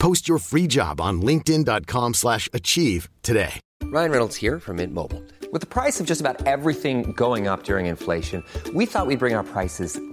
Post your free job on linkedin.com/achieve slash achieve today. Ryan Reynolds here from Mint Mobile. With the price of just about everything going up during inflation, we thought we'd bring our prices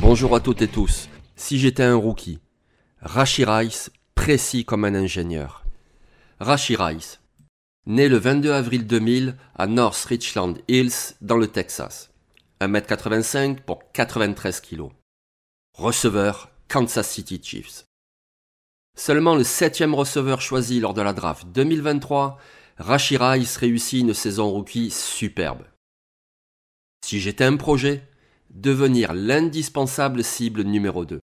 Bonjour à toutes et tous. Si j'étais un rookie, Rashi Rice, précis comme un ingénieur. Rashi Rice, né le 22 avril 2000 à North Richland Hills dans le Texas. 1m85 pour 93 kg. Receveur Kansas City Chiefs. Seulement le septième receveur choisi lors de la draft 2023, Rashi Rice réussit une saison rookie superbe. Si j'étais un projet, devenir l'indispensable cible numéro 2.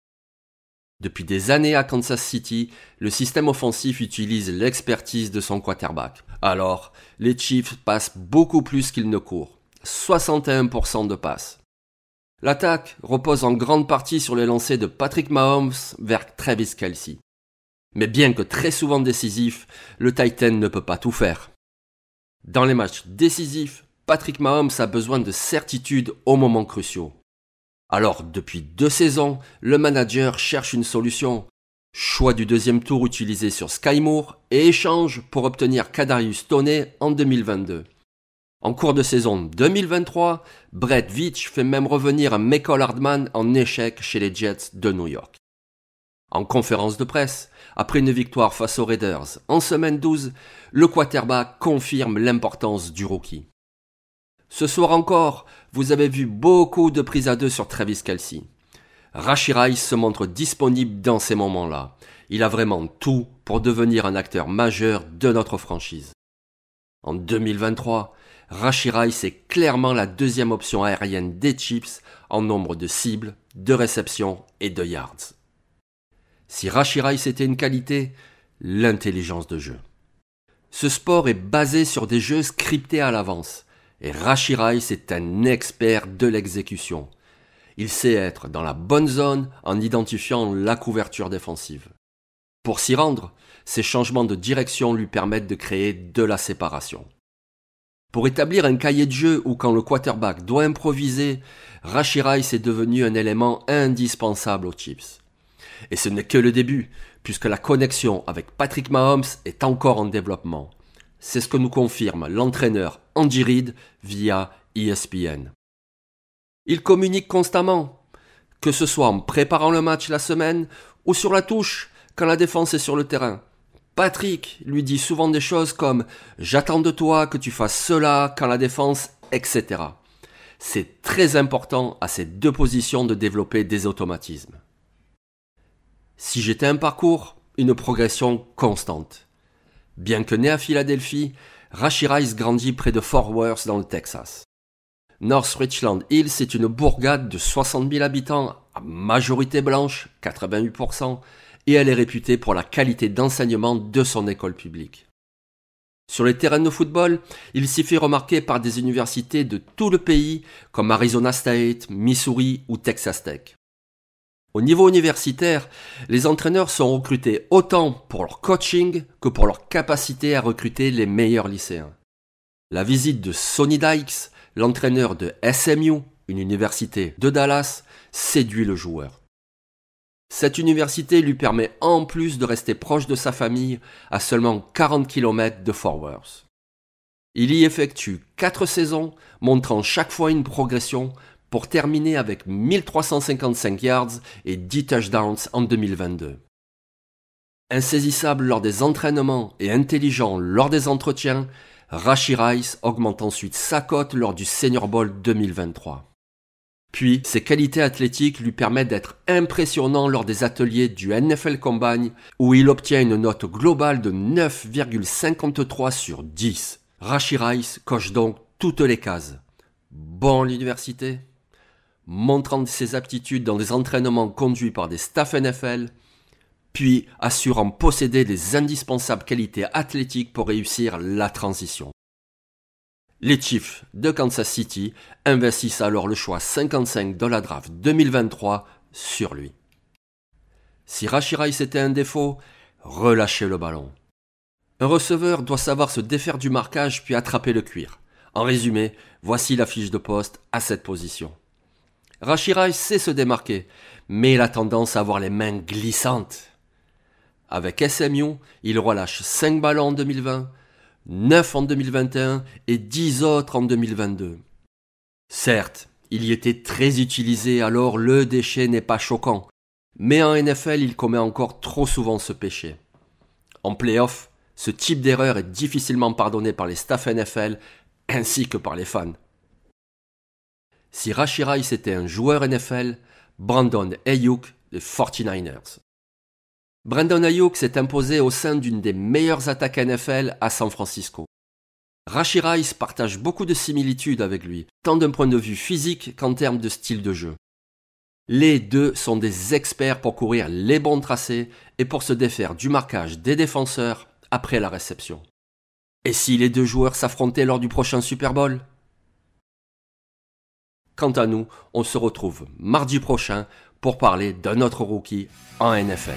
Depuis des années à Kansas City, le système offensif utilise l'expertise de son quarterback. Alors, les Chiefs passent beaucoup plus qu'ils ne courent. 61% de passes. L'attaque repose en grande partie sur les lancers de Patrick Mahomes vers Travis Kelsey. Mais bien que très souvent décisif, le Titan ne peut pas tout faire. Dans les matchs décisifs, Patrick Mahomes a besoin de certitude aux moments cruciaux. Alors, depuis deux saisons, le manager cherche une solution. Choix du deuxième tour utilisé sur Sky Moore et échange pour obtenir Kadarius Toney en 2022. En cours de saison 2023, Brett Veach fait même revenir un Michael Hardman en échec chez les Jets de New York. En conférence de presse, après une victoire face aux Raiders en semaine 12, le quarterback confirme l'importance du rookie. Ce soir encore, vous avez vu beaucoup de prises à deux sur Travis Kelsey. Rashi se montre disponible dans ces moments-là. Il a vraiment tout pour devenir un acteur majeur de notre franchise. En 2023, Rashi Rice est clairement la deuxième option aérienne des Chiefs en nombre de cibles, de réceptions et de yards. Si Rashi Rice était une qualité, l'intelligence de jeu. Ce sport est basé sur des jeux scriptés à l'avance, et Rashi Rice est un expert de l'exécution. Il sait être dans la bonne zone en identifiant la couverture défensive. Pour s'y rendre, ces changements de direction lui permettent de créer de la séparation. Pour établir un cahier de jeu où quand le quarterback doit improviser, Rashi Rice est devenu un élément indispensable aux Chiefs. Et ce n'est que le début, puisque la connexion avec Patrick Mahomes est encore en développement. C'est ce que nous confirme l'entraîneur Andy Reid via ESPN. Il communique constamment, que ce soit en préparant le match la semaine ou sur la touche quand la défense est sur le terrain. Patrick lui dit souvent des choses comme J'attends de toi que tu fasses cela quand la défense, etc. C'est très important à ces deux positions de développer des automatismes. Si j'étais un parcours, une progression constante. Bien que né à Philadelphie, Rashi Rice grandit près de Fort Worth dans le Texas. North Richland Hills est une bourgade de 60 000 habitants, à majorité blanche, 88%, et elle est réputée pour la qualité d'enseignement de son école publique. Sur les terrains de football, il s'y fait remarquer par des universités de tout le pays comme Arizona State, Missouri ou Texas Tech. Au niveau universitaire, les entraîneurs sont recrutés autant pour leur coaching que pour leur capacité à recruter les meilleurs lycéens. La visite de Sonny Dykes, l'entraîneur de SMU, une université de Dallas, séduit le joueur. Cette université lui permet en plus de rester proche de sa famille à seulement 40 km de Fort Worth. Il y effectue quatre saisons, montrant chaque fois une progression pour terminer avec 1355 yards et 10 touchdowns en 2022. Insaisissable lors des entraînements et intelligent lors des entretiens, Rashi Rice augmente ensuite sa cote lors du Senior Bowl 2023. Puis, ses qualités athlétiques lui permettent d'être impressionnant lors des ateliers du NFL Combine où il obtient une note globale de 9,53 sur 10. Rashi Rice coche donc toutes les cases. Bon l'université, montrant ses aptitudes dans des entraînements conduits par des staffs NFL, puis assurant posséder les indispensables qualités athlétiques pour réussir la transition. Les Chiefs de Kansas City investissent alors le choix 55 de la draft 2023 sur lui. Si Rice était un défaut, relâchez le ballon. Un receveur doit savoir se défaire du marquage puis attraper le cuir. En résumé, voici la fiche de poste à cette position. Rice sait se démarquer, mais il a tendance à avoir les mains glissantes. Avec SMU, il relâche 5 ballons en 2020, 9 en 2021 et 10 autres en 2022. Certes, il y était très utilisé, alors le déchet n'est pas choquant, mais en NFL, il commet encore trop souvent ce péché. En playoff, ce type d'erreur est difficilement pardonné par les staffs NFL ainsi que par les fans. Si Rice était un joueur NFL, Brandon Ayuk des 49ers. Brandon Ayuk s'est imposé au sein d'une des meilleures attaques NFL à San Francisco. Rashi Rice partage beaucoup de similitudes avec lui, tant d'un point de vue physique qu'en termes de style de jeu. Les deux sont des experts pour courir les bons tracés et pour se défaire du marquage des défenseurs après la réception. Et si les deux joueurs s'affrontaient lors du prochain Super Bowl? Quant à nous, on se retrouve mardi prochain pour parler d'un autre rookie en NFL.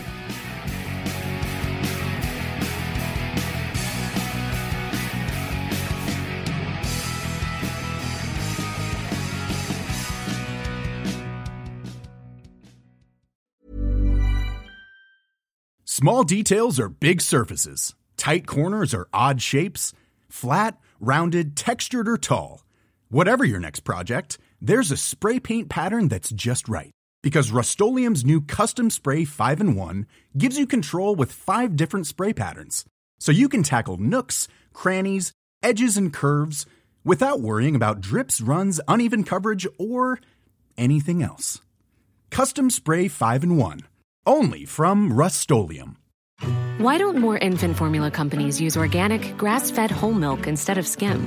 Small details are big surfaces. Tight corners are odd shapes. Flat, rounded, textured, or tall. Whatever your next project, there's a spray paint pattern that's just right. Because Rust new Custom Spray 5 in 1 gives you control with five different spray patterns. So you can tackle nooks, crannies, edges, and curves without worrying about drips, runs, uneven coverage, or anything else. Custom Spray 5 in 1 only from Rustolium. Why don't more infant formula companies use organic, grass fed whole milk instead of skim?